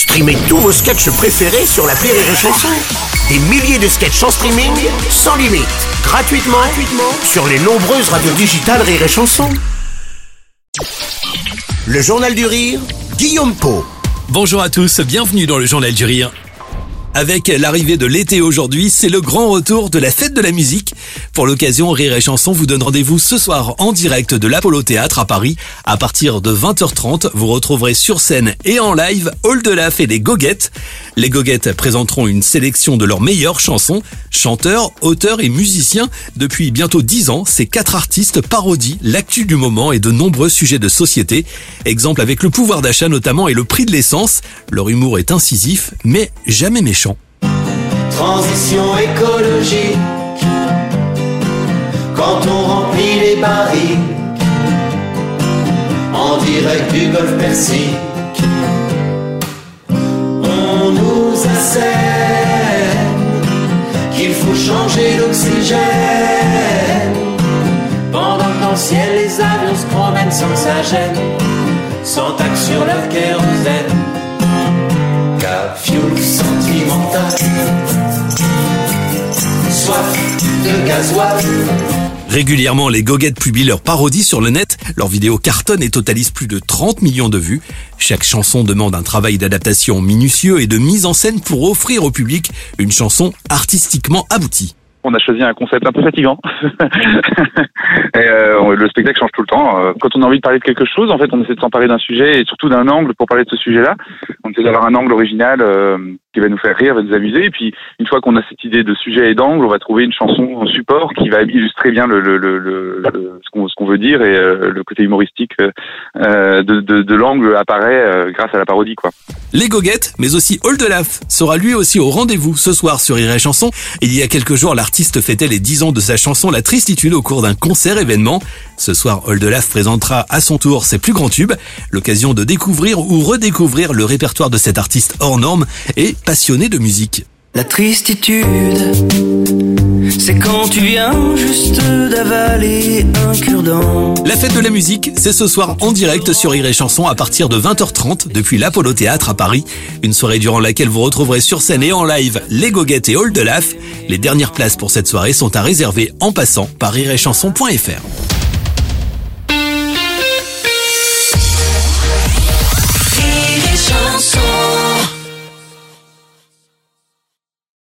Streamez tous vos sketchs préférés sur la Rire et Chanson. Des milliers de sketchs en streaming, sans limite, gratuitement, gratuitement sur les nombreuses radios digitales Rire et Chanson. Le Journal du Rire, Guillaume Po. Bonjour à tous, bienvenue dans le Journal du Rire. Avec l'arrivée de l'été aujourd'hui, c'est le grand retour de la fête de la musique. Pour l'occasion, Rire et Chanson vous donne rendez-vous ce soir en direct de l'Apollo Théâtre à Paris. À partir de 20h30, vous retrouverez sur scène et en live All de Laf et les Goguettes. Les Goguettes présenteront une sélection de leurs meilleures chansons. Chanteurs, auteurs et musiciens, depuis bientôt 10 ans, ces quatre artistes parodient l'actu du moment et de nombreux sujets de société. Exemple avec le pouvoir d'achat notamment et le prix de l'essence. Leur humour est incisif, mais jamais méchant. Transition écologique. Quand on remplit les barils en direct du golfe Persique, on nous assène qu'il faut changer l'oxygène. Pendant que ciel les avions se promènent sans que gêne, sans taxe sur leur kérosène. Cap fuel sentimental, soif de gasoil. Régulièrement, les Goguettes publient leurs parodies sur le net. Leurs vidéos cartonnent et totalisent plus de 30 millions de vues. Chaque chanson demande un travail d'adaptation minutieux et de mise en scène pour offrir au public une chanson artistiquement aboutie. On a choisi un concept un peu fatigant. euh, le spectacle change tout le temps. Euh, Quand on a envie de parler de quelque chose, en fait, on essaie de s'emparer d'un sujet et surtout d'un angle pour parler de ce sujet-là. On essaie d'avoir un angle original euh, qui va nous faire rire, va nous amuser. Et puis, une fois qu'on a cette idée de sujet et d'angle, on va trouver une chanson en support qui va illustrer bien le, ce qu'on veut dire et le côté humoristique de, de, de l'angle apparaît euh, grâce à la parodie, quoi. Les Goguettes, mais aussi de Laf, sera lui aussi au rendez-vous ce soir sur Rire et Chanson. Il y a quelques jours, l'artiste fêtait les 10 ans de sa chanson La Tristitude au cours d'un concert événement. Ce soir, de Laf présentera à son tour ses plus grands tubes, l'occasion de découvrir ou redécouvrir le répertoire de cet artiste hors norme et passionné de musique. La tristitude, c'est quand tu viens juste d'avaler un cure-dent. La fête de la musique, c'est ce soir en direct sur Rire et Chanson à partir de 20h30 depuis l'Apollo Théâtre à Paris. Une soirée durant laquelle vous retrouverez sur scène et en live les Goguettes et All de Laf. Les dernières places pour cette soirée sont à réserver en passant par rireetchanson.fr. Rire et chanson.